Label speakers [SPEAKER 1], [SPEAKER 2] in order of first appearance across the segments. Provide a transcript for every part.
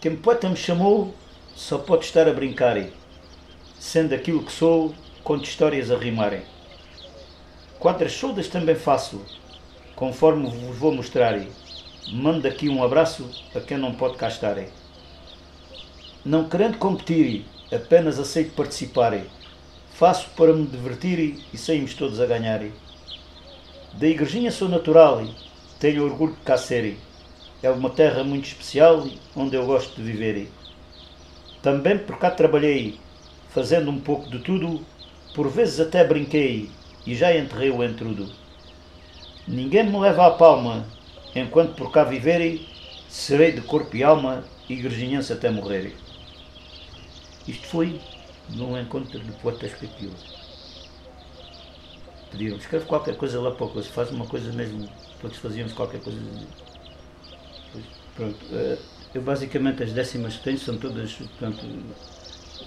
[SPEAKER 1] Quem poeta me chamou só pode estar a brincar, sendo aquilo que sou, conto histórias a rimarem. Quadras soldas também faço, conforme vos vou mostrar. Mando aqui um abraço a quem não pode cá estar. Não querendo competir, apenas aceito participar. Faço para me divertir e saímos todos a ganhar. Da igrejinha sou natural, tenho orgulho de cá ser. É uma terra muito especial onde eu gosto de viver. Também por cá trabalhei, fazendo um pouco de tudo, por vezes até brinquei e já enterrei o entrudo. Ninguém me leva à palma, enquanto por cá viverei, serei de corpo e alma igrejinhense até morrer. Isto foi num encontro de poetas capilos. Pediram, escreve qualquer coisa lá para o coisa, faz uma coisa mesmo, todos fazíamos qualquer coisa. Pronto, eh, eu basicamente as décimas que tenho são todas, portanto,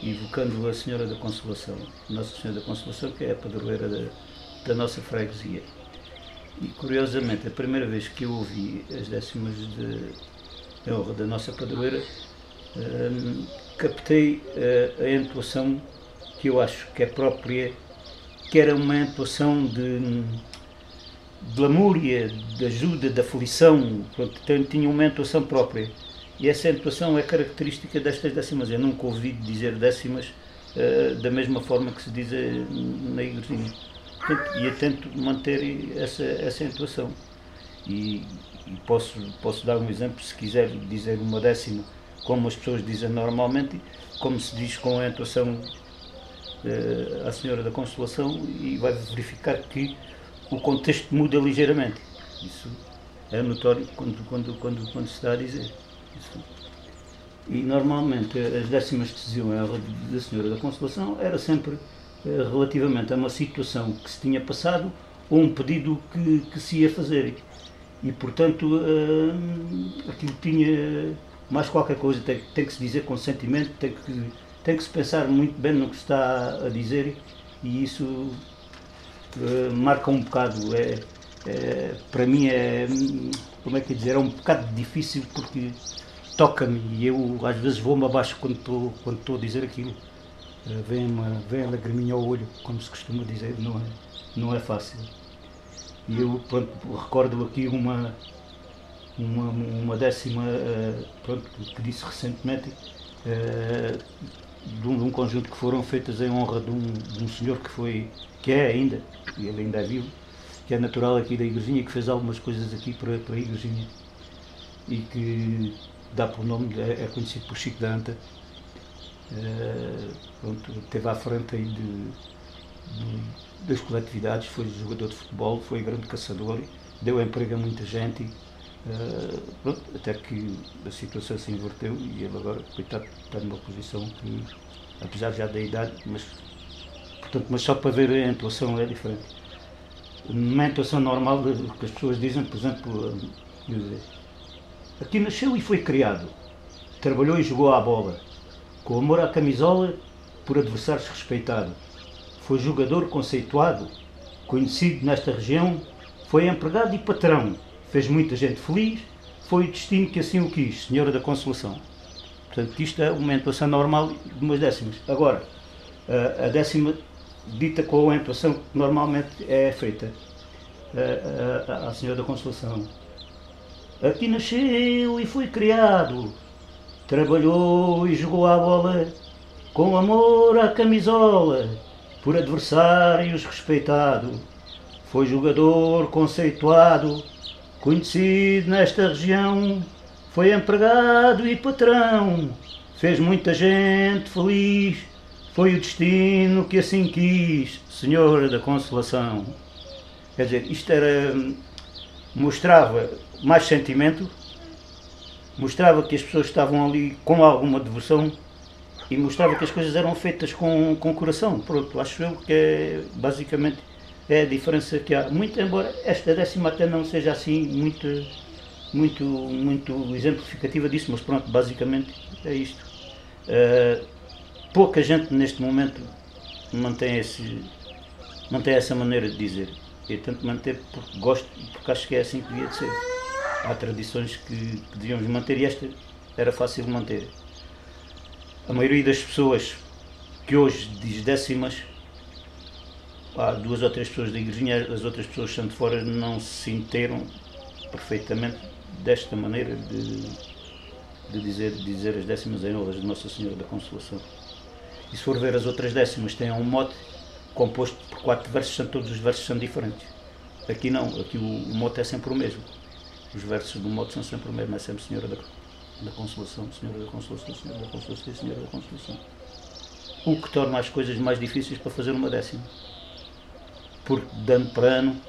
[SPEAKER 1] invocando a Senhora da Consolação, Nossa Senhora da Consolação, que é a padroeira da, da nossa freguesia. E curiosamente, a primeira vez que eu ouvi as décimas de honra da nossa padroeira, hum, captei uh, a entoação que eu acho que é própria, que era uma entoação de, de lamúria, de ajuda, de aflição, pronto, tinha uma entoação própria. E essa entoação é característica destas décimas. Eu nunca ouvi dizer décimas uh, da mesma forma que se diz na igrejinha. E eu tento manter essa, essa entoação. E, e, posso, posso dar um exemplo, se quiser dizer uma décima, como as pessoas dizem normalmente, como se diz com a entoação uh, à Senhora da Consolação, e vai verificar que o contexto muda ligeiramente. Isso é notório quando, quando, quando, quando se está a dizer. Isso. E normalmente as décimas que se diziam da Senhora da Consolação era sempre eh, relativamente a uma situação que se tinha passado ou um pedido que, que se ia fazer. E, portanto, uh, aquilo tinha mais qualquer coisa, tem, tem, que se dizer com sentimento, tem que, tem que se pensar muito bem no que se está a dizer e isso uh, marca um bocado. É, é, para mim é, como é que dizer, é um bocado difícil porque toca-me e eu às vezes vou-me abaixo quando estou, quando a dizer aquilo. Eh, vem, uma, vem a lagriminha ao olho, como se costuma dizer, não é, não é fácil. E eu pronto, recordo aqui uma, uma, uma décima uh, pronto, que disse recentemente de, um, de, um, conjunto que foram feitas em honra de um, de um senhor que foi, que é ainda, e ele ainda é vivo, que é natural aqui da Igrejinha, que fez algumas coisas aqui para, para a Igrejinha e que dá por nome, é, é conhecido por Chico da Anta. Uh, pronto, teve à frente aí de, de, das coletividades, foi jogador de futebol, foi grande caçador, deu emprego a muita gente, uh, pronto, até que a situação se inverteu e ele agora, coitado, está numa posição que, apesar já da idade, mas, portanto, mas só para ver a atuação é diferente. Numa atuação normal, o que as pessoas dizem, por exemplo, aqui nasceu e foi criado, trabalhou e jogou à bola com amor à camisola, por adversários respeitado. Foi jogador conceituado, conhecido nesta região, foi empregado e patrão, fez muita gente feliz, foi o destino que assim o quis, Senhora da Consolação. Portanto, isto é uma entoação normal de umas décimas. Agora, a décima dita com a entoação que normalmente é feita à Senhora da Consolação. Aqui nasceu e foi criado, Trabalhou e jogou a bola com amor à camisola, por adversários respeitado. Foi jogador conceituado, conhecido nesta região. Foi empregado e patrão, fez muita gente feliz. Foi o destino que assim quis, Senhora da Consolação. Quer dizer, isto era. mostrava mais sentimento mostrava que as pessoas estavam ali com alguma devoção e mostrava que as coisas eram feitas com, com coração. Pronto, acho eu que é, basicamente é a diferença que há. Muito embora esta décima até não seja assim muito, muito, muito exemplificativa disso, mas pronto, basicamente é isto. Uh, pouca gente neste momento mantém, esse, mantém essa maneira de dizer. Eu tento manter porque gosto, porque acho que é assim que devia de ser há tradições que, que devíamos manter e esta era fácil de manter. A maioria das pessoas que hoje diz décimas, há duas ou três pessoas da igrejinha, as outras pessoas estão de fora não se interam perfeitamente desta maneira de, de dizer, de dizer as décimas em honras de Nossa Senhora da Consolação. E se for ver as outras décimas, têm um mote composto por quatro versos, todos os versos são diferentes. Aqui não, aqui o, o mote é sempre o mesmo. Os versos do mote são sempre o mesmo, é sempre Senhora da, da Consolação, Senhora da Consolação, Senhora da Consolação, Senhora da Consolação. O que torna as coisas mais difíceis para fazer uma décima. Porque, dando para ano,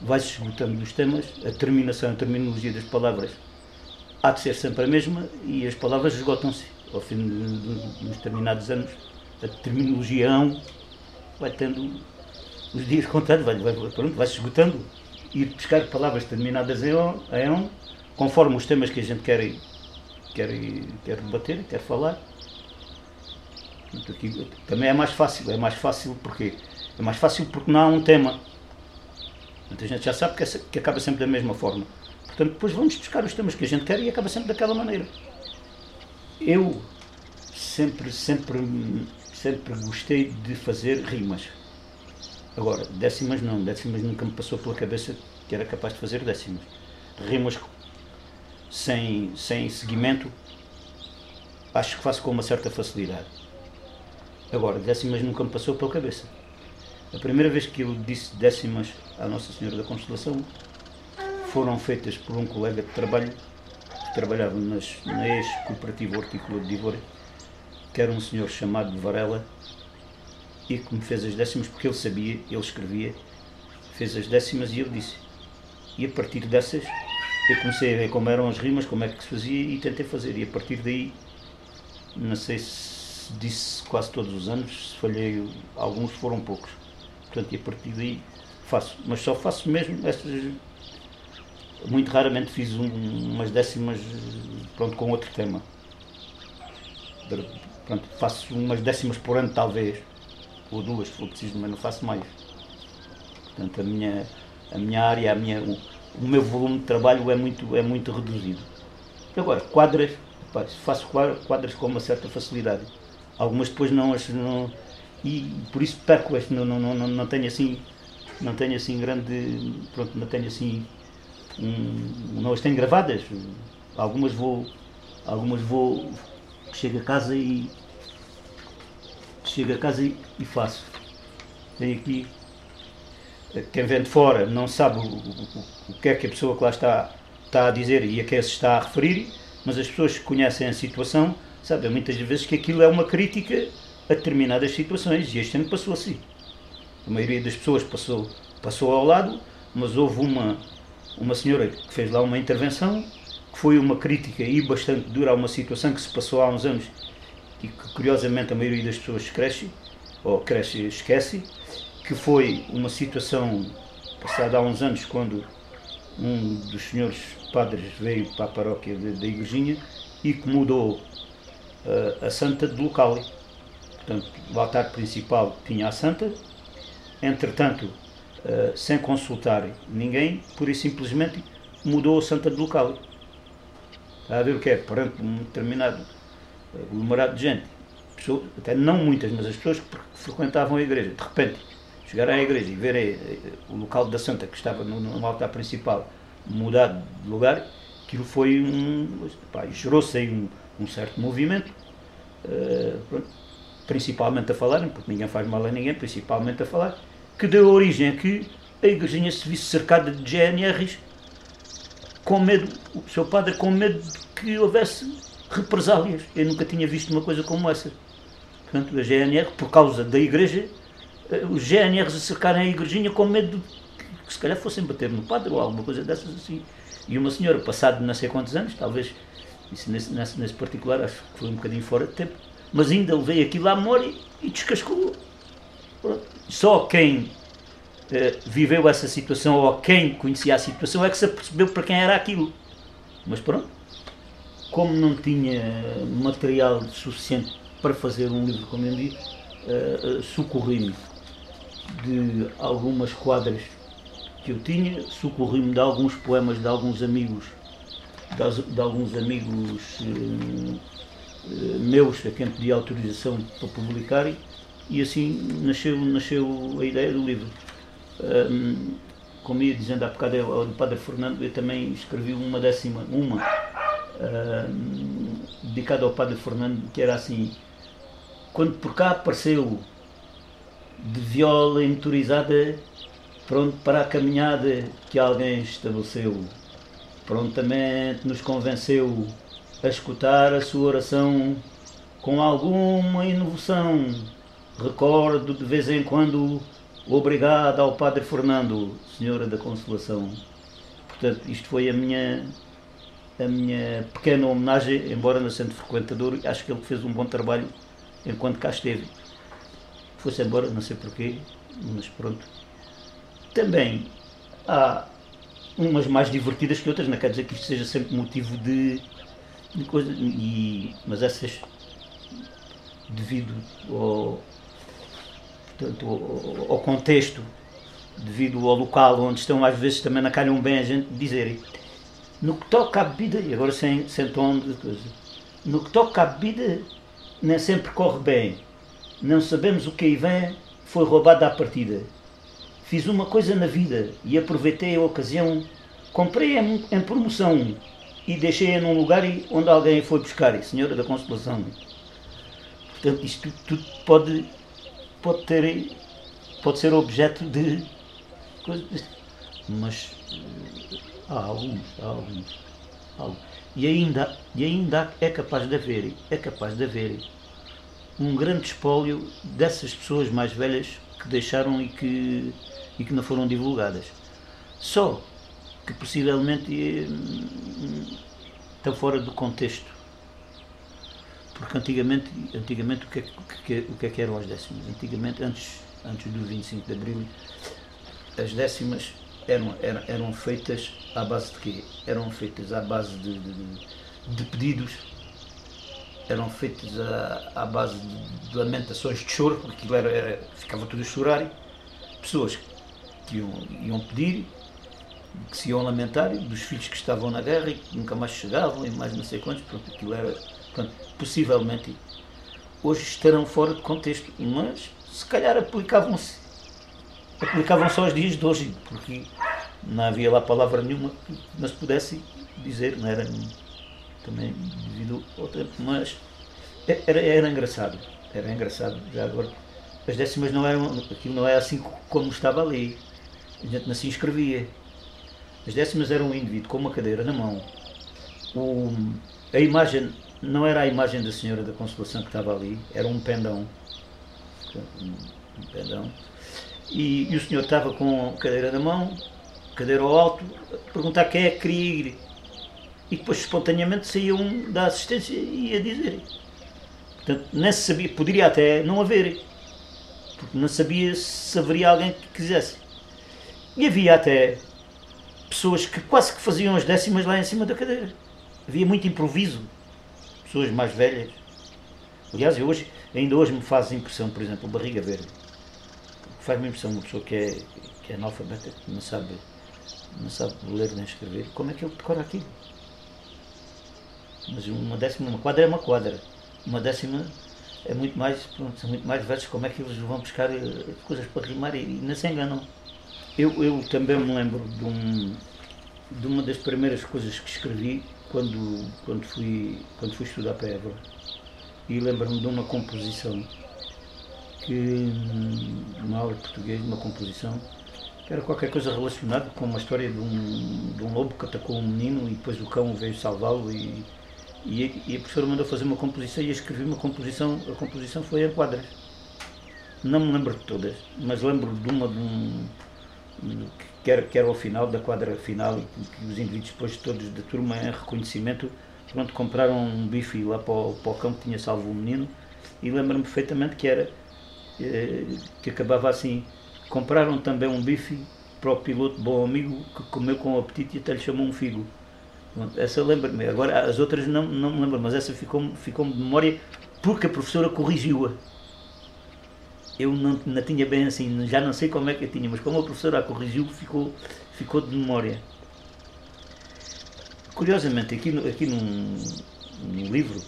[SPEAKER 1] vai-se esgotando os temas, a terminação, a terminologia das palavras há de ser sempre a mesma e as palavras esgotam-se. Ao fim de, de, de uns determinados anos, a terminologia vai tendo os dias contados, vai, vai, pronto, vai se esgotando. Ir buscar palavras determinadas em on, em on, conforme os temas que a gente quer, quer, quer debater, quer falar. Aqui, também é mais fácil, é mais fácil porque é mais fácil porque não há um tema. Então a gente já sabe que, é, que acaba sempre da mesma forma. Portanto, depois vamos buscar os temas que a gente quer e acaba sempre daquela maneira. Eu sempre, sempre sempre gostei de fazer rimas. Agora, décimas não, décimas nunca me passou pela cabeça que era capaz de fazer décimas. Rimas sem, sem seguimento, acho que faço com uma certa facilidade. Agora, décimas nunca me passou pela cabeça. A primeira vez que eu disse décimas à Nossa Senhora da Constelação foram feitas por um colega de trabalho que trabalhava nas, na ex-cooperativa hortícola de Ivor que era um senhor chamado Varela e que me fez as décimas porque ele sabia, ele escrevia, fez as décimas e ele disse. E a partir dessas eu comecei a ver como eram as rimas, como é que se fazia e tentei fazer. E a partir daí, não sei se disse quase todos os anos, se falhei, alguns foram poucos. Portanto, e a partir daí faço. Mas só faço mesmo estas. Muito raramente fiz um, umas décimas pronto, com outro tema Pronto, faço umas décimas por ano, talvez, ou duas, se for preciso, mas não faço mais. Portanto, a minha, a minha área, a minha, o, o meu volume de trabalho é muito, é muito reduzido. Agora, quadras, pá, faço quadras com uma certa facilidade. Algumas depois não as. Não, e por isso perco este, não, não, não, não tenho assim. Não tenho assim grande. Pronto, não tenho assim. Um, não as tenho gravadas. Algumas vou. Algumas vou. Chego a casa e chego a casa e, faço. Tem aqui, quem vem de fora não sabe o, o, o, que é que a pessoa que lá está, está a dizer e a quem se está a referir, mas as pessoas que conhecem a situação sabem muitas vezes que aquilo é uma crítica a determinadas situações e este ano passou assim. A maioria das pessoas passou, passou ao lado, mas houve uma, uma senhora que fez lá uma intervenção que foi uma crítica e bastante dura a uma situação que se passou há uns anos e que curiosamente a maioria das pessoas cresce, ou cresce esquece, que foi uma situação passada há uns anos quando um dos senhores padres veio para a paróquia da Igrejinha e que mudou uh, a santa de local. Portanto, o altar principal tinha a santa, entretanto, uh, sem consultar ninguém, pura e simplesmente mudou a santa de local. Está a ver o que é? Perante um determinado aglomerado de gente, pessoas, até não muitas, mas as pessoas que frequentavam a igreja, de repente, chegarem à igreja e verem eh, o local da Santa que estava no, no altar principal mudado de lugar, aquilo foi um. gerou-se aí um, um, certo movimento, uh, principalmente a falarem, porque ninguém faz mal a ninguém, principalmente a falar, que deu origem a que a igrejinha se visse cercada de GNRs com medo, o seu padre com medo de que houvesse represálias. Eu nunca tinha visto uma coisa como essa. Portanto, a GNR, por causa da igreja, eh, os GNRs acercarem a igrejinha com medo de que se calhar fossem bater no padre ou alguma coisa dessas assim. E uma senhora, passado não sei quantos anos, talvez, isso nesse, nesse, nesse particular, acho que foi um bocadinho fora de tempo, mas ainda levei aquilo à memória e descascou. Só quem eh, viveu essa situação ou quem conhecia a situação é que se apercebeu para quem era aquilo. Mas pronto, como não tinha material suficiente para fazer um livro, como eu disse, uh, socorri-me de algumas quadras que eu tinha, socorri-me de alguns poemas de alguns amigos de, de alguns amigos eh, eh, meus a quem pedi autorização para publicar e, e assim nasceu, nasceu a ideia do livro. Um, como ia dizendo há bocado ao Padre Fernando, eu também escrevi uma décima, uma, dedicada ao Padre Fernando, que era assim, quando por cá apareceu de viola motorizada, pronto para a caminhada que alguém estabeleceu, prontamente nos convenceu a escutar a sua oração com alguma inovação. Recordo de vez em quando obrigado ao Padre Fernando, Senhora da Consolação. Portanto, isto foi a minha a minha pequena homenagem, embora não sendo frequentador, acho que ele fez um bom trabalho enquanto cá esteve. Foi-se embora, não sei porquê, mas pronto. Também há umas mais divertidas que outras, não quer dizer que isto seja sempre motivo de de coisa, e, mas essas, devido ao, portanto, ao, ao, contexto, devido ao local onde estão, às vezes também não calham bem a gente dizerem. No que toca à bebida, e agora sem, sem tom de coisa, no que toca à bebida, nem sempre corre bem. Não sabemos o que aí vem, foi roubado à partida. Fiz uma coisa na vida e aproveitei a ocasião, comprei em, em promoção e deixei-a num lugar onde alguém foi buscar, Senhora da Consolação. Portanto, isto tudo pode, pode ter, pode ser objeto de coisas, mas há alguns, há alguns, há alguns. E ainda, e ainda é capaz de haver, é capaz de haver um grande espólio dessas pessoas mais velhas que deixaram e que, e que não foram divulgadas. Só que possivelmente eh, estão fora do contexto. Porque antigamente, antigamente o, que é, o, que, é, o que é que eram as décimas? Antigamente, antes, antes do 25 de Abril, as décimas eram, eram, eram feitas à base de quê? Eram feitas à base de, de, de pedidos, eram feitas à, à base de, de, lamentações de choro, porque aquilo era, era, ficava tudo a chorar, pessoas que iam, iam pedir que se iam lamentar dos filhos que estavam na guerra e que nunca mais chegavam e mais não sei quantos, pronto, aquilo era, pronto, possivelmente, hoje estarão fora de contexto, mas se calhar aplicavam-se, aplicavam-se aos dias de hoje, porque não havia lá palavra nenhuma que se pudesse dizer, não era também devido ao tempo, mas era, era engraçado, era engraçado, já agora, as décimas não eram, aquilo não é assim como estava ali, a gente não se inscrevia, as décimas eram um indivíduo com uma cadeira na mão. O, a imagem não era a imagem da Senhora da Consolação que estava ali, era um pendão. Um pendão. E, e, o senhor estava com a cadeira na mão, cadeira ao alto, a perguntar quem é que queria ir. E depois espontaneamente saía um da assistência e ia dizer. Portanto, nem se sabia, poderia até não haver, porque não sabia se haveria alguém que quisesse. E havia até pessoas que quase que faziam as décimas lá em cima da cadeira. Havia muito improviso. Pessoas mais velhas. Aliás, hoje, ainda hoje me faz impressão, por exemplo, barriga verde. Faz-me impressão uma pessoa que é, que é analfabeta, que não sabe, não sabe ler nem escrever. Como é que ele decora aquilo? Mas uma décima, uma quadra é uma quadra. Uma décima é muito mais, pronto, são muito mais versos. Como é que eles vão buscar eh, coisas para rimar e, e não se enganam? Eu, eu também me lembro de, um, de uma das primeiras coisas que escrevi quando, quando, fui, quando fui estudar para Évora. E lembro-me de uma composição, que, uma aula de português, uma composição, que era qualquer coisa relacionada com uma história de um, de um lobo que atacou um menino e depois o cão veio salvá-lo e, e, e, a professora mandou fazer uma composição e eu escrevi uma composição, a composição foi em quadras. Não me lembro de todas, mas lembro de uma de um, que era, que era ao final da quadra final e que os indivíduos depois todos da turma em reconhecimento pronto, compraram um bife lá para o, para o campo que tinha salvo o menino e lembro-me perfeitamente que era que acabava assim. Compraram também um bife para o piloto bom amigo que comeu com apetite e até lhe chamou um figo. Essa lembro-me, agora as outras não, não me lembro mas essa ficou-me ficou de memória porque a professora corrigiu-a. Eu não, não tinha bem assim, já não sei como é que eu tinha, mas como a professora a corrigiu, ficou, ficou de memória. curiosamente, aqui, aqui num, num livro,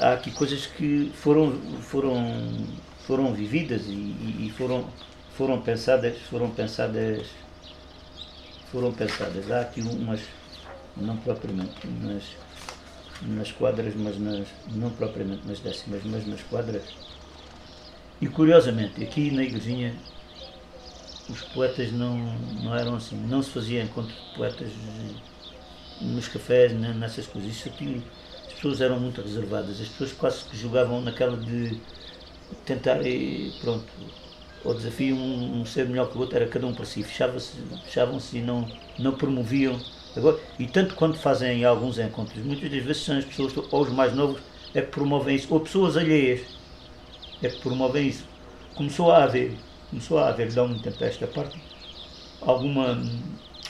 [SPEAKER 1] há aqui coisas que foram, foram, foram vividas e, e, foram, foram pensadas, foram pensadas, foram pensadas. Há aqui umas, não propriamente nas, nas quadras, mas nas, não propriamente nas décimas, mas nas quadras. E curiosamente, aqui na igrejinha os poetas não, não eram assim, não se fazia encontro de poetas nos cafés, nessas coisas. Isso aqui, pessoas eram muito reservadas, as pessoas quase que jogavam naquela de tentar, pronto, o desafio um, um ser melhor que o outro era cada um para si, fechavam-se fechavam e não, não promoviam. Agora, e tanto quando fazem alguns encontros, muitas das vezes são as pessoas, ou os mais novos, é que promovem isso, ou pessoas alheias, é que promovem isso. Começou a haver começou a haver, dá um tempo a esta parte, alguma,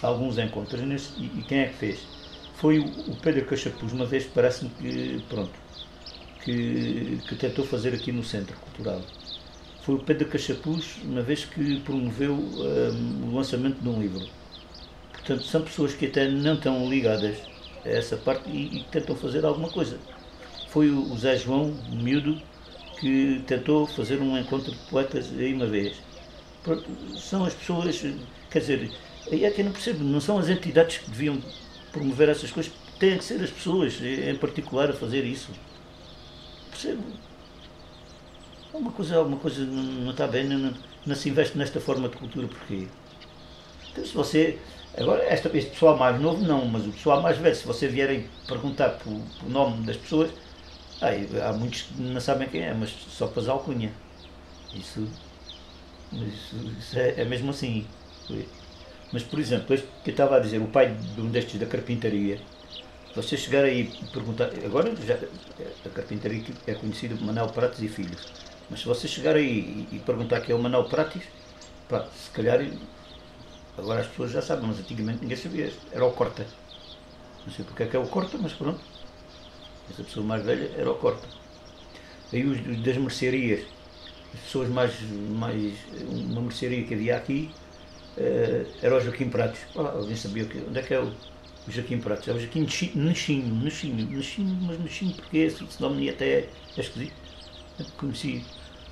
[SPEAKER 1] alguns encontros. E, e, quem é que fez? Foi o, Pedro Cachapuz, uma vez parece-me que, pronto, que, que tentou fazer aqui no Centro Cultural. Foi o Pedro Cachapuz, uma vez que promoveu um, o lançamento de um livro. Portanto, são pessoas que até não estão ligadas a essa parte e, e tentam fazer alguma coisa. Foi o, Zé João, o miúdo, que tentou fazer um encontro de poetas aí uma vez são as pessoas, quer dizer, é que eu não percebo, não são as entidades que deviam promover essas coisas, têm que ser as pessoas em particular a fazer isso. Percebo. Alguma coisa, alguma coisa não, não está bem, não, não, se investe nesta forma de cultura, porquê? Então, se você. Agora, esta, este pessoal mais novo não, mas o pessoal mais velho, se você vierem perguntar pelo, nome das pessoas, aí, há muitos que não sabem quem é, mas só para alcunha. Isso mas isso é, é mesmo assim. Mas, por exemplo, este que eu estava a dizer, o pai de um destes da carpintaria, você chegar aí e perguntar, agora já, a carpintaria é conhecida como Manel Prates e Filhos, mas se você chegar aí e, perguntar que é o Manel Prates, pá, se calhar, agora as pessoas já sabem, mas antigamente ninguém sabia, era o Corta. Não sei porque é que é o Corta, mas pronto. Essa pessoa mais velha era o Corta. Aí os das mercearias, as pessoas mais, mais uma mercearia que havia aqui uh, era o Joaquim Pratos. Ah, alguém sabia que, onde é que é o, Joaquim Pratos? É o Joaquim Nechinho, Nechinho, Nechinho, mas Nechinho porque esse, esse nome até é, é esquisito. Eu conheci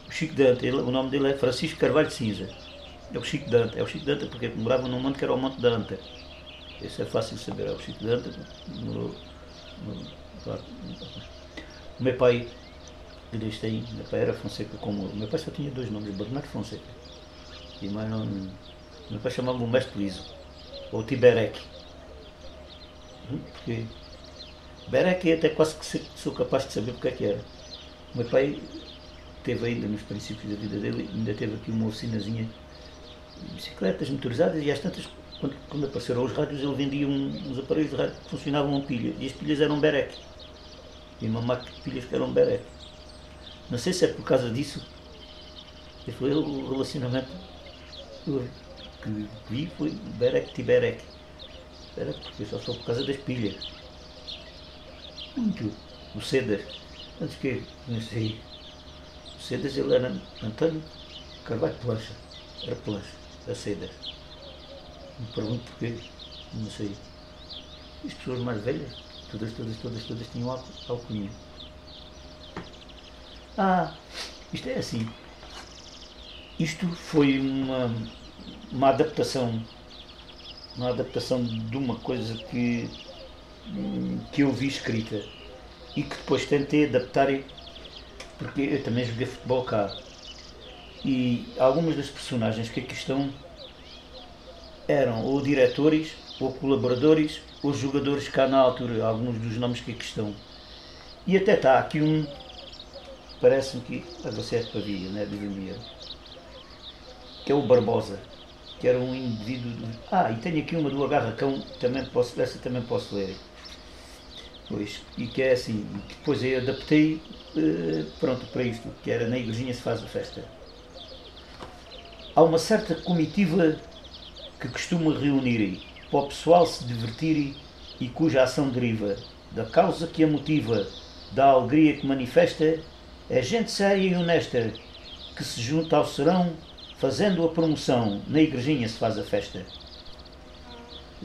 [SPEAKER 1] o Chico Dante, ele, o nome dele é Francisco Carvalho Cinza. É o Chico Dante, é o Chico Dante porque morava num monte que era o Monte Dante. Esse é fácil de saber, é o Chico Dante. Morou, o meu pai eles têm, meu pai era Fonseca como. Meu pai só tinha dois nomes, Bernardo Fonseca. E mais não. Meu pai chamava-me o Mestre Liso, ou Tiberec. Hum, porque. Berec até quase que sou capaz de saber porque é que era. Meu pai teve ainda nos princípios da vida dele, ainda teve aqui uma oficinazinha de bicicletas motorizadas e às tantas, quando, quando apareceram os rádios, ele vendia um, uns aparelhos de rádio que funcionavam a pilha e as pilhas eram Berec. E uma máquina de pilhas que eram Berec. Não sei se é por causa disso. E foi o relacionamento que vi foi Berek Tiberek. Berek porque só sou por causa das pilhas. Muito. O Cedas. Antes que não sei. O Cedas ele era Antônio Carvalho Plancha. Era Plancha. Da Cedas. Me pergunto porquê. Não sei. As pessoas mais velhas, todas, todas, todas, todas tinham alcunha. Ah, isto é assim. Isto foi uma, uma adaptação, uma adaptação de uma coisa que, que eu vi escrita e que depois tentei adaptar, porque eu também joguei futebol cá. E algumas das personagens que aqui estão eram ou diretores, ou colaboradores, ou jogadores cá na altura, alguns dos nomes que aqui estão. E até está aqui um parece-me que a você é de Pavia, não é de Vilmia, que é o Barbosa, que era um indivíduo. Ah, e tenho aqui uma do Agarracão, também posso, essa também posso ler. Pois, e que é assim, depois eu adaptei uh, pronto para isto, que era na igrejinha se faz a festa. Há uma certa comitiva que costuma reunir para o pessoal se divertir e cuja ação deriva da causa que a motiva, da alegria que manifesta é gente séria e honesta que se junta ao serão fazendo a promoção. Na igrejinha se faz a festa.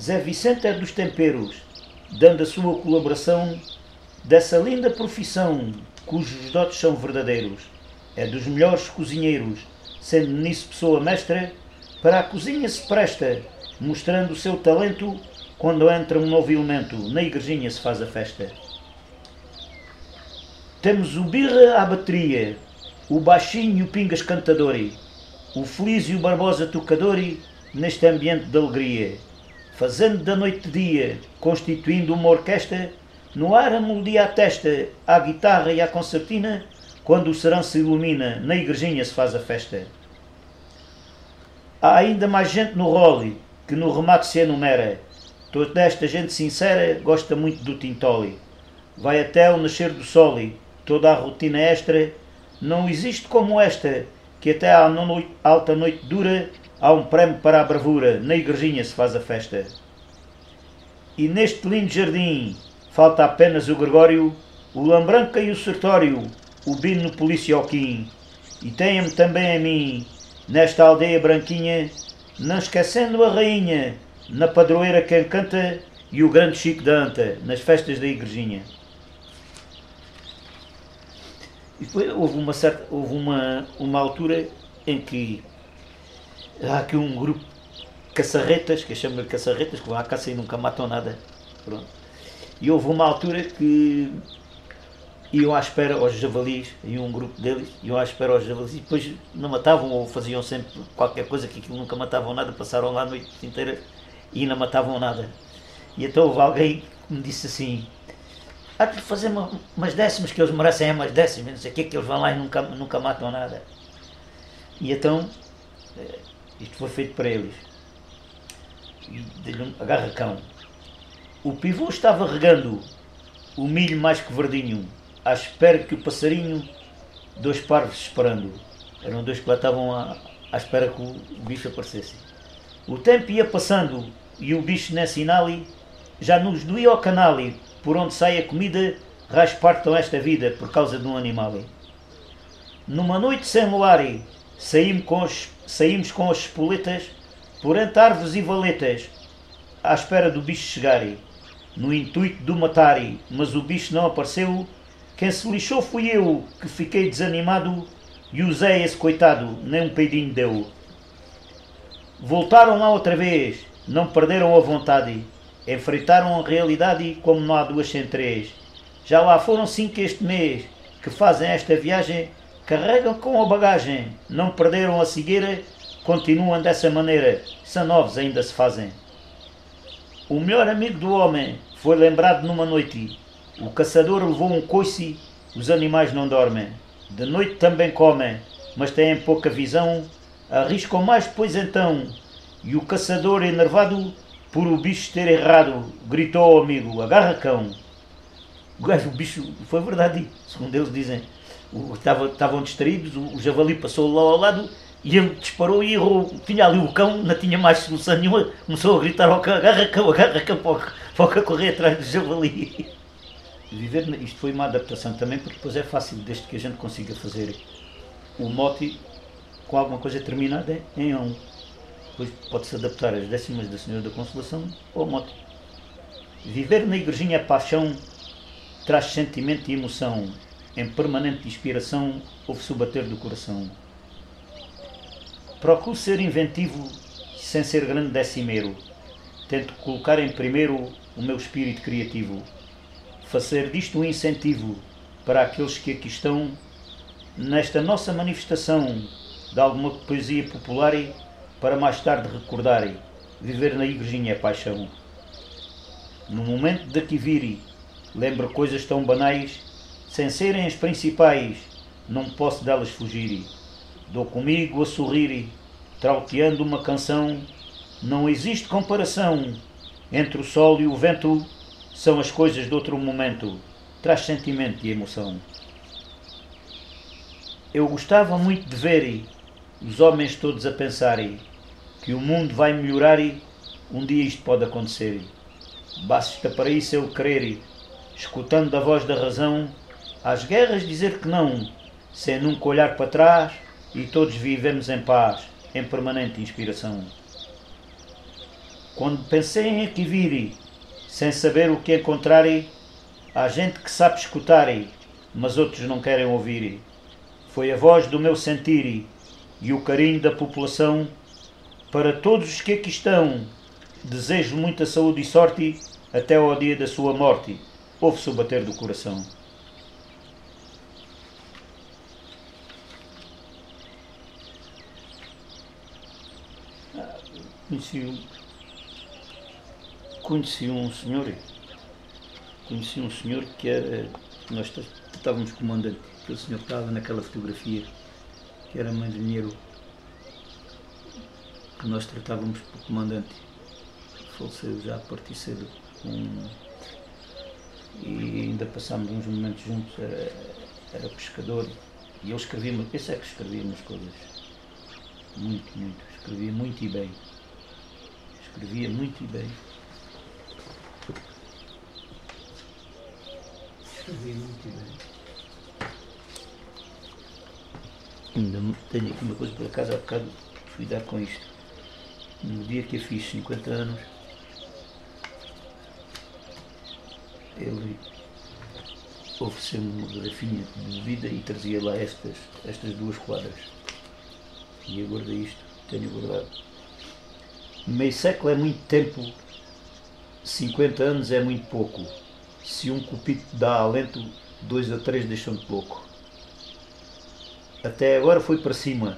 [SPEAKER 1] Zé Vicente é dos temperos, dando a sua colaboração dessa linda profissão, cujos dotes são verdadeiros. É dos melhores cozinheiros, sendo nisso pessoa mestra, para a cozinha se presta, mostrando o seu talento quando entra um novo elemento, na igrejinha se faz a festa. Temos o birra à bateria, o baixinho e pingas cantadori, o feliz e o barbosa tocadori, neste ambiente de alegria fazendo da noite dia, constituindo uma orquestra, no ar a melodia à testa, à guitarra e à concertina, quando o serão se ilumina, na igrejinha se faz a festa. Há ainda mais gente no role, que no remate se enumera. Toda esta gente sincera gosta muito do Tintoli. Vai até o nascer do sol e toda a rotina extra não existe como esta, que até à alta noite dura Há um prémio para a bravura, na igrejinha se faz a festa. E neste lindo jardim falta apenas o Gregório, o Lambranca e o Sertório, o Bino Polícia Alquim. E tenha-me também a mim, nesta aldeia branquinha, não esquecendo a rainha, na padroeira quem canta e o grande Chico da Anta, nas festas da igrejinha. E depois houve uma, certa, houve uma, uma altura em que há aqui um grupo de caçarretas, que eu chamo de caçarretas, que vão à caça e nunca matam nada. Pronto. E houve uma altura que iam à espera aos javalis, e um grupo deles iam à espera aos javalis e depois não matavam ou faziam sempre qualquer coisa que aquilo nunca matavam nada, passaram lá a noite inteira e não matavam nada. E então houve alguém que me disse assim, há de fazer uma, umas décimas que eles merecem é umas décimas, não sei o que, que eles vão lá e nunca, nunca matam nada. E então eh, isto foi feito para eles. E dei-lhe um agarracão. O pivô estava regando o milho mais que verdinho, à espera que o passarinho, dois parvos esperando. Eram dois que lá estavam à, à espera que o bicho aparecesse. O tempo ia passando e o bicho nesse inali já nos doía ao canali, por onde sai a comida, raspartam esta vida por causa de um animal. Numa noite sem luar, saímos com os saímos com as espoletas por entre árvores e valetas, à espera do bicho chegar, no intuito de o matar, mas o bicho não apareceu. Quem se lixou fui eu, que fiquei desanimado e usei esse coitado, nem um peidinho deu. Voltaram lá outra vez, não perderam a vontade, enfrentaram a realidade como não há duas sem três. Já lá foram cinco este mês que fazem esta viagem carregam com a bagagem, não perderam a cigueira, continuam dessa maneira, são novos ainda se fazem. O melhor amigo do homem foi lembrado numa noite. O caçador levou um coice, os animais não dormem. De noite também comem, mas têm pouca visão, arriscam mais pois então. E o caçador, enervado por o bicho ter errado, gritou ao amigo: Agarra cão. O bicho, foi verdade, segundo eles dizem estavam distraídos, o, o, javali passou lá ao lado e ele disparou e errou. Tinha ali o cão, não tinha mais solução nenhuma, começou a gritar ao cão, agarra cão, agarra cão, para correr atrás do javali. Viver, isto foi uma adaptação também, porque depois é fácil, desde que a gente consiga fazer o mote com alguma coisa terminada em um. Depois pode-se adaptar às décimas da Senhora da Consolação ou ao mote. Viver na igrejinha é paixão, traz sentimento e emoção em permanente inspiração, ouve-se o bater do coração. Procuro ser inventivo sem ser grande decimeiro. Tento colocar em primeiro o meu espírito criativo. Fazer disto um incentivo para aqueles que aqui estão nesta nossa manifestação de alguma poesia popular para mais tarde recordarem. Viver na igrejinha é paixão. No momento de aqui vir, lembro coisas tão banais sem serem as principais, não posso delas fugir. Dou comigo a sorrir, trauteando uma canção. Não existe comparação entre o sol e o vento, são as coisas de outro momento. Traz sentimento e emoção. Eu gostava muito de ver os homens todos a pensarem que o mundo vai melhorar e um dia isto pode acontecer. Basta para isso eu querer, escutando a voz da razão, às guerras dizer que não, sem nunca olhar para trás e todos vivemos em paz, em permanente inspiração. Quando pensei em aqui vir, sem saber o que encontrarem, há gente que sabe escutar, mas outros não querem ouvir. Foi a voz do meu sentir e o carinho da população para todos os que aqui estão. Desejo muita saúde e sorte até ao dia da sua morte. Ouve-se o bater do coração. Conheci um, conheci um senhor, conheci um senhor que era, nós estávamos comandante, aquele senhor estava naquela fotografia, que era marinheiro, que nós tratávamos por comandante, faleceu já a partir cedo, e ainda passámos uns momentos juntos, era, era pescador, e eu escrevia, esse é que escrevia umas coisas, muito, muito, escrevia muito e bem. Escrevia muito e bem. Escrevia muito e bem. Ainda tenho aqui uma coisa por acaso, há bocado fui dar com isto. No dia que eu fiz 50 anos, ele ofereceu-me uma garrafinha de bebida e trazia lá estas, estas duas quadras. E eu guardei isto, tenho guardado. Meio século é muito tempo, 50 anos é muito pouco. Se um cupito dá alento, dois a três deixam de pouco. Até agora foi para cima,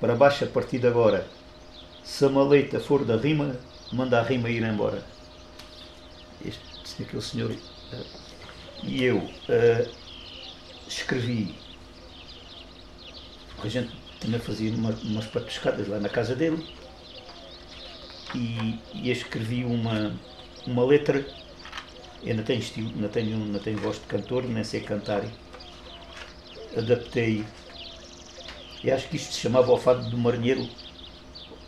[SPEAKER 1] para baixo a partir de agora. Se a maleita for da rima, manda a rima ir embora. Este, aquele senhor. Uh, e eu uh, escrevi. A gente também fazia uma, umas patuscadas lá na casa dele e, e escrevi uma, uma letra. Eu não tenho estilo, não tenho, não tenho voz de cantor, nem sei cantar. Adaptei. E acho que isto se chamava o Fado do Marinheiro.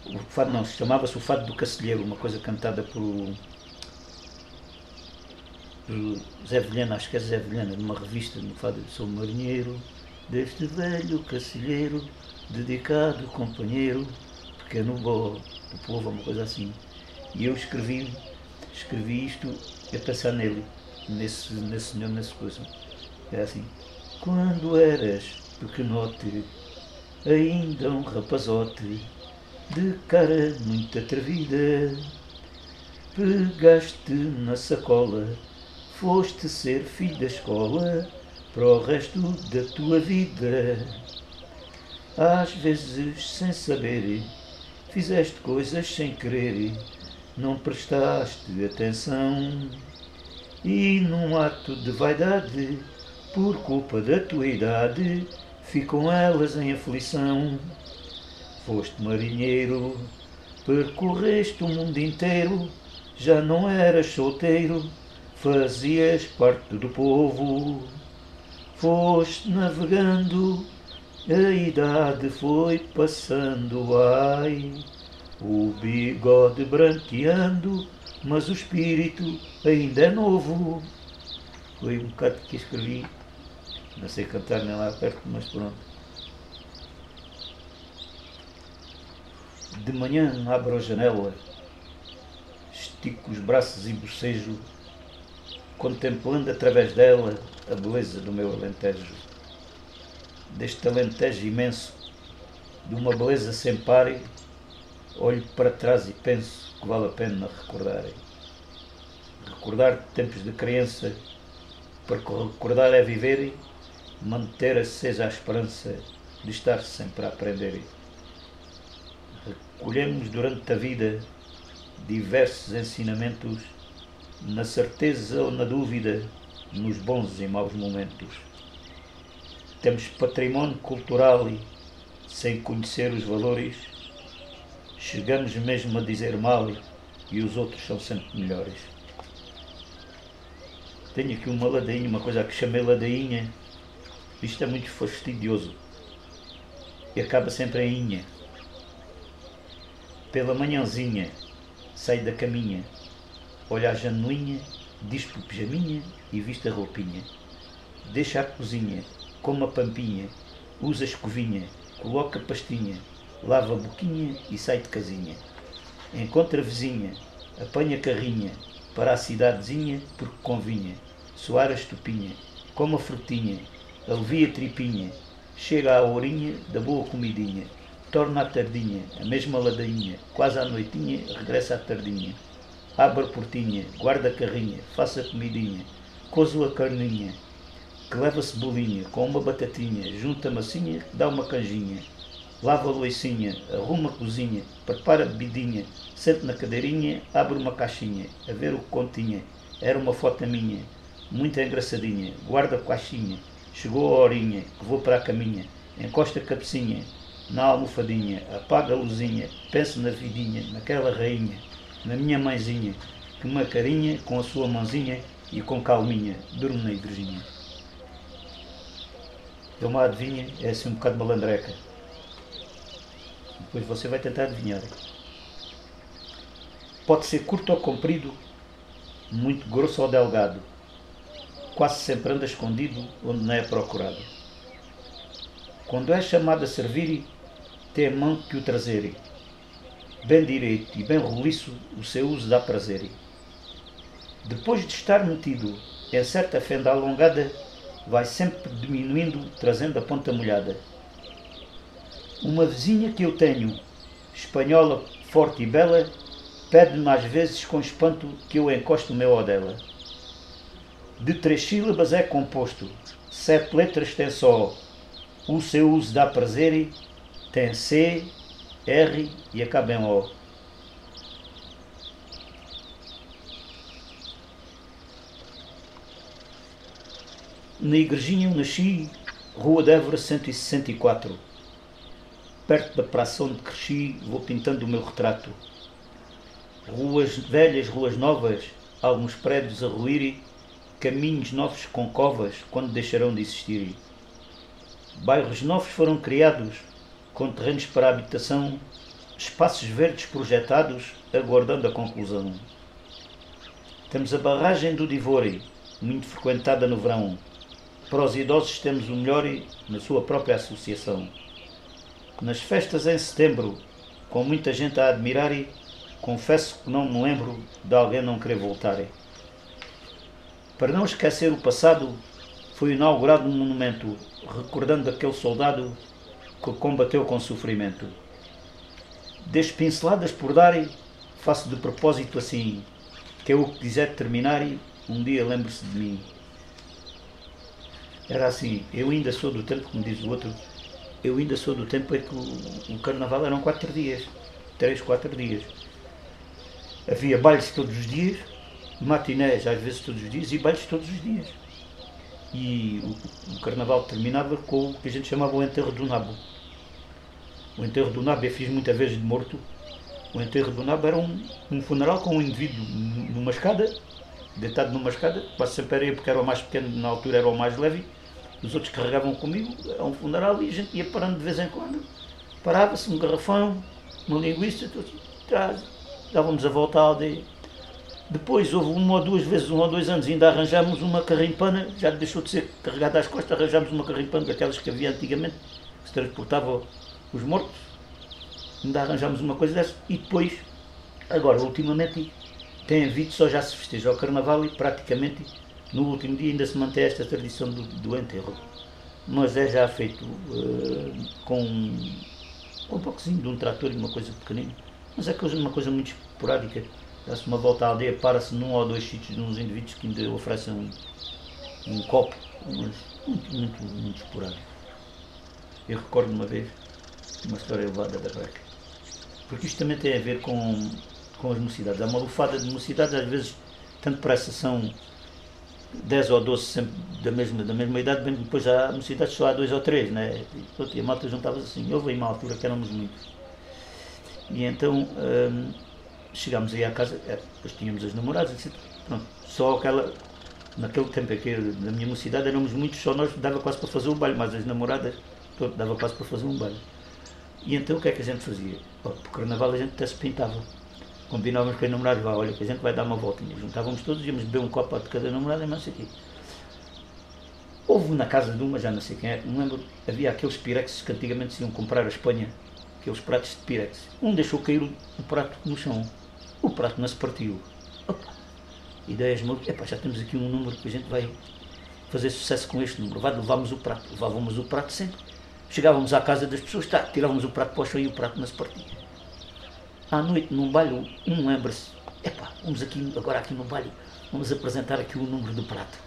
[SPEAKER 1] O fado não, se chamava-se o Fado do Cacilheiro, uma coisa cantada por Zé Vilhena, acho que é Zé Vilhena, numa revista no Fado do Sou Marinheiro, deste velho cacilheiro, dedicado companheiro, pequeno bolo do povo, uma coisa assim. E eu escrevi, escrevi isto a pensar nele, nesse, nesse senhor, nessa coisa. Era assim, quando eras pequenote, ainda um rapazote, de cara muito atrevida, pegaste na sacola, foste ser filho da escola para o resto da tua vida. Às vezes, sem saber, Fizeste coisas sem querer, não prestaste atenção. E num ato de vaidade, por culpa da tua idade, ficam elas em aflição. Foste marinheiro, percorreste o mundo inteiro, já não eras solteiro, fazias parte do povo. Foste navegando a idade foi passando, ai, o bigode branqueando, mas o espírito ainda é novo. Foi um bocado que escrevi, não sei cantar nem lá perto, mas pronto. De manhã abro a janela, estico os braços e bocejo, contemplando através dela a beleza do meu alentejo deste alentejo imenso, de uma beleza sem par, olho para trás e penso que vale a pena recordar. Recordar tempos de criança, porque recordar é viver, manter acesa a esperança de estar sempre a aprender. Recolhemos durante a vida diversos ensinamentos, na certeza ou na dúvida, nos bons e maus momentos temos património cultural e, sem conhecer os valores, chegamos mesmo a dizer mal e os outros são sempre melhores. Tenho aqui uma ladainha, uma coisa que chamei ladainha. Isto é muito fastidioso. E acaba sempre em inha. Pela manhãzinha, sai da caminha, olha a janelinha, diz por pijaminha e viste a roupinha. Deixa a cozinha, come a pampinha, usa escovinha, coloca pastinha, lava a boquinha e sai de casinha. encontra a vizinha, apanha carrinha, para a cidadezinha, porque convinha, soar a estupinha, come a frutinha, alivia a tripinha, chega à horinha da boa comidinha, torna à tardinha, a mesma ladainha, quase à noitinha, regressa à tardinha, abre a portinha, guarda a carrinha, faça a comidinha, cozo a carninha, que leva cebolinha, com uma batatinha, junta a massinha, dá uma canjinha, lava a loicinha, arruma a cozinha, prepara a bebidinha, sente na cadeirinha, abre uma caixinha, a ver o que continha, era uma foto minha, muito engraçadinha, guarda a caixinha, chegou a horinha, que vou para a caminha, encosta a cabecinha, na almofadinha, apaga a luzinha, pensa na vidinha, naquela rainha, na minha mãezinha, que uma carinha com a sua mãozinha e com calminha, durmo na igrejinha. É uma adivinha, é assim um bocado malandreca. Depois você vai tentar adivinhar. Pode ser curto ou comprido, muito grosso ou delgado. Quase sempre anda escondido onde não é procurado. Quando é chamado a servir, tem a mão que o trazer. Bem direito e bem roliço, o seu uso dá prazer. Depois de estar metido em certa fenda alongada, vai sempre diminuindo, trazendo a ponta molhada. Uma vizinha que eu tenho, espanhola, forte e bela, pede-me às vezes com espanto que eu encoste o meu ao dela. De três sílabas é composto, sete letras tem só, o seu uso dá prazer, tem C, R e acaba em O. Na igrejinha eu nasci, Rua de Évora 164. Perto da praça onde cresci, vou pintando o meu retrato. Ruas velhas, ruas novas, alguns prédios a ruir, caminhos novos com covas, quando deixarão de existir. Bairros novos foram criados, com terrenos para habitação, espaços verdes projetados, aguardando a conclusão. Temos a barragem do Divore, muito frequentada no verão, para os idosos temos o melhor na sua própria associação. Nas festas em setembro, com muita gente a admirar, confesso que não me lembro de alguém não querer voltar. Para não esquecer o passado, foi inaugurado um monumento recordando aquele soldado que combateu com sofrimento. Desde pinceladas por dar, faço de propósito assim, que eu quiser terminar, um dia lembre-se de mim. Era assim, eu ainda sou do tempo, como diz o outro, eu ainda sou do tempo em que o, o carnaval eram quatro dias, três, quatro dias. Havia bailes todos os dias, matinés às vezes todos os dias e bailes todos os dias. E o, o carnaval terminava com o que a gente chamava o enterro do nabo. O enterro do nabo eu fiz muitas vezes de morto. O enterro do nabo era um, um funeral com um indivíduo numa escada, deitado numa escada, quase sempre era eu porque era o mais pequeno, na altura era o mais leve, os outros carregavam comigo a um funeral e a gente ia parando de vez em quando. Parava-se um garrafão, uma linguiça, traz, dávamos a volta à aldeia. Depois houve uma ou duas vezes, um ou dois anos, ainda arranjámos uma carrimpana, já deixou de ser carregada às costas, arranjámos uma carrimpana daquelas que havia antigamente, que se transportava os mortos. Ainda arranjámos uma coisa dessa. E depois, agora, ultimamente, tem havido, só já se festeja o carnaval e praticamente no último dia ainda se mantém esta tradição do, do enterro, mas é já feito uh, com, com um pouquinho de um trator e uma coisa pequenina, mas é uma coisa muito esporádica. Dá-se uma volta à aldeia, para-se num ou dois sítios de uns indivíduos que ainda oferecem um, um copo, mas muito, muito, muito esporádico. Eu recordo uma vez uma história elevada da Breca, porque isto também tem a ver com, com as mocidades. Há uma lufada de mocidades, às vezes, tanto para essa são 10 ou 12 sempre da mesma, da mesma idade, bem depois há mocidades só há dois ou três, né? E, e a malta juntava-se assim. Houve aí uma altura que éramos muitos. E então hum, chegámos aí à casa, é, depois tínhamos as namoradas, etc. Pronto, só aquela. Naquele tempo aqui da minha mocidade éramos muitos, só nós dava quase para fazer o baile, mas as namoradas dava quase para fazer um baile. E então o que é que a gente fazia? Para o carnaval a gente até se pintava combinávamos com os namorados, vá, olha que a gente vai dar uma voltinha. Juntávamos todos, íamos beber um copo de cada namorada e sei o quê. Houve na casa de uma, já não sei quem é, não lembro, havia aqueles pirexes que antigamente se iam comprar a Espanha, aqueles pratos de pirex. Um deixou cair o prato no chão. O prato não se partiu. Opa. Ideias malucas. Epá, já temos aqui um número que a gente vai fazer sucesso com este número. Vai, levámos o prato. Levávamos o prato sempre. Chegávamos à casa das pessoas, tá, tirávamos o prato para o chão e o prato não se partia. À noite, num baile, um lembra-se. Epá, vamos aqui, agora aqui no baile, vamos apresentar aqui o número do prato.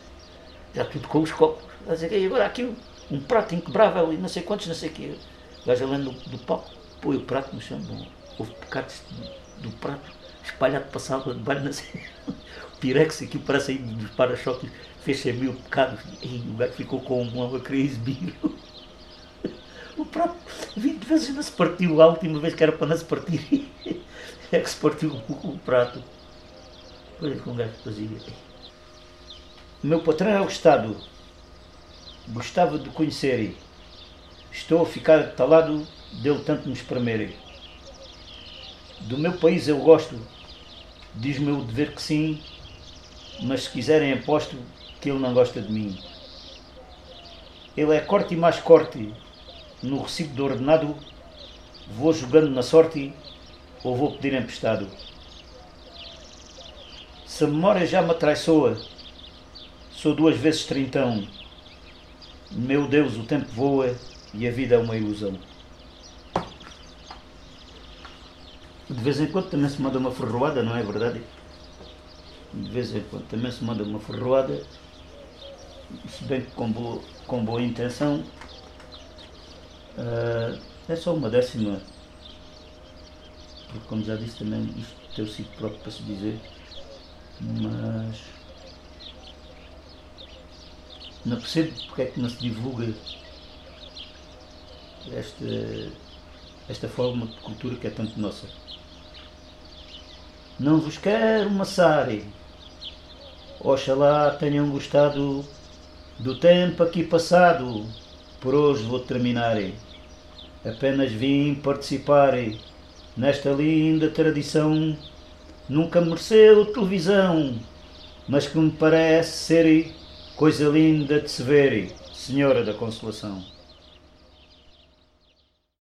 [SPEAKER 1] Já tudo com os copos. E agora aqui um, prato inquebrável e não sei quantos, não sei o quê. O gajo além do, do palco, põe o prato no chão. Bom, houve pecados do prato espalhado sala de sei. O pirex aqui parece aí dos para-choques, fez 100 mil pecados. E o gajo ficou com uma crise exibir. O prato 20 vezes não se partiu. A última vez que era para não se partir é que se partiu o, o prato. É que um gajo fazia. O meu patrão é o Estado. Gostava de conhecer. Estou a ficar talado dele tanto me espremer. Do meu país eu gosto. Diz-me o dever que sim, mas se quiserem aposto que ele não gosta de mim. Ele é corte e mais corte. No recibo do ordenado, vou jogando na sorte ou vou pedir emprestado. Se a memória já me atraiçoa, sou duas vezes trintão. Meu Deus, o tempo voa e a vida é uma ilusão. De vez em quando também se manda uma ferroada, não é verdade? De vez em quando também se manda uma ferroada, se bem que com boa, com boa intenção, uh, é só uma décima. Porque, como já disse, também isto tem sido próprio para se dizer, mas não percebo porque é que não se divulga esta, esta forma de cultura que é tanto nossa. Não vos quero maçar. Oxalá tenham gostado do tempo aqui passado. Por hoje vou terminar. Apenas vim participar nesta linda tradição. Nunca mereceu televisão, mas que me parece ser coisa linda de se ver, Senhora da Consolação.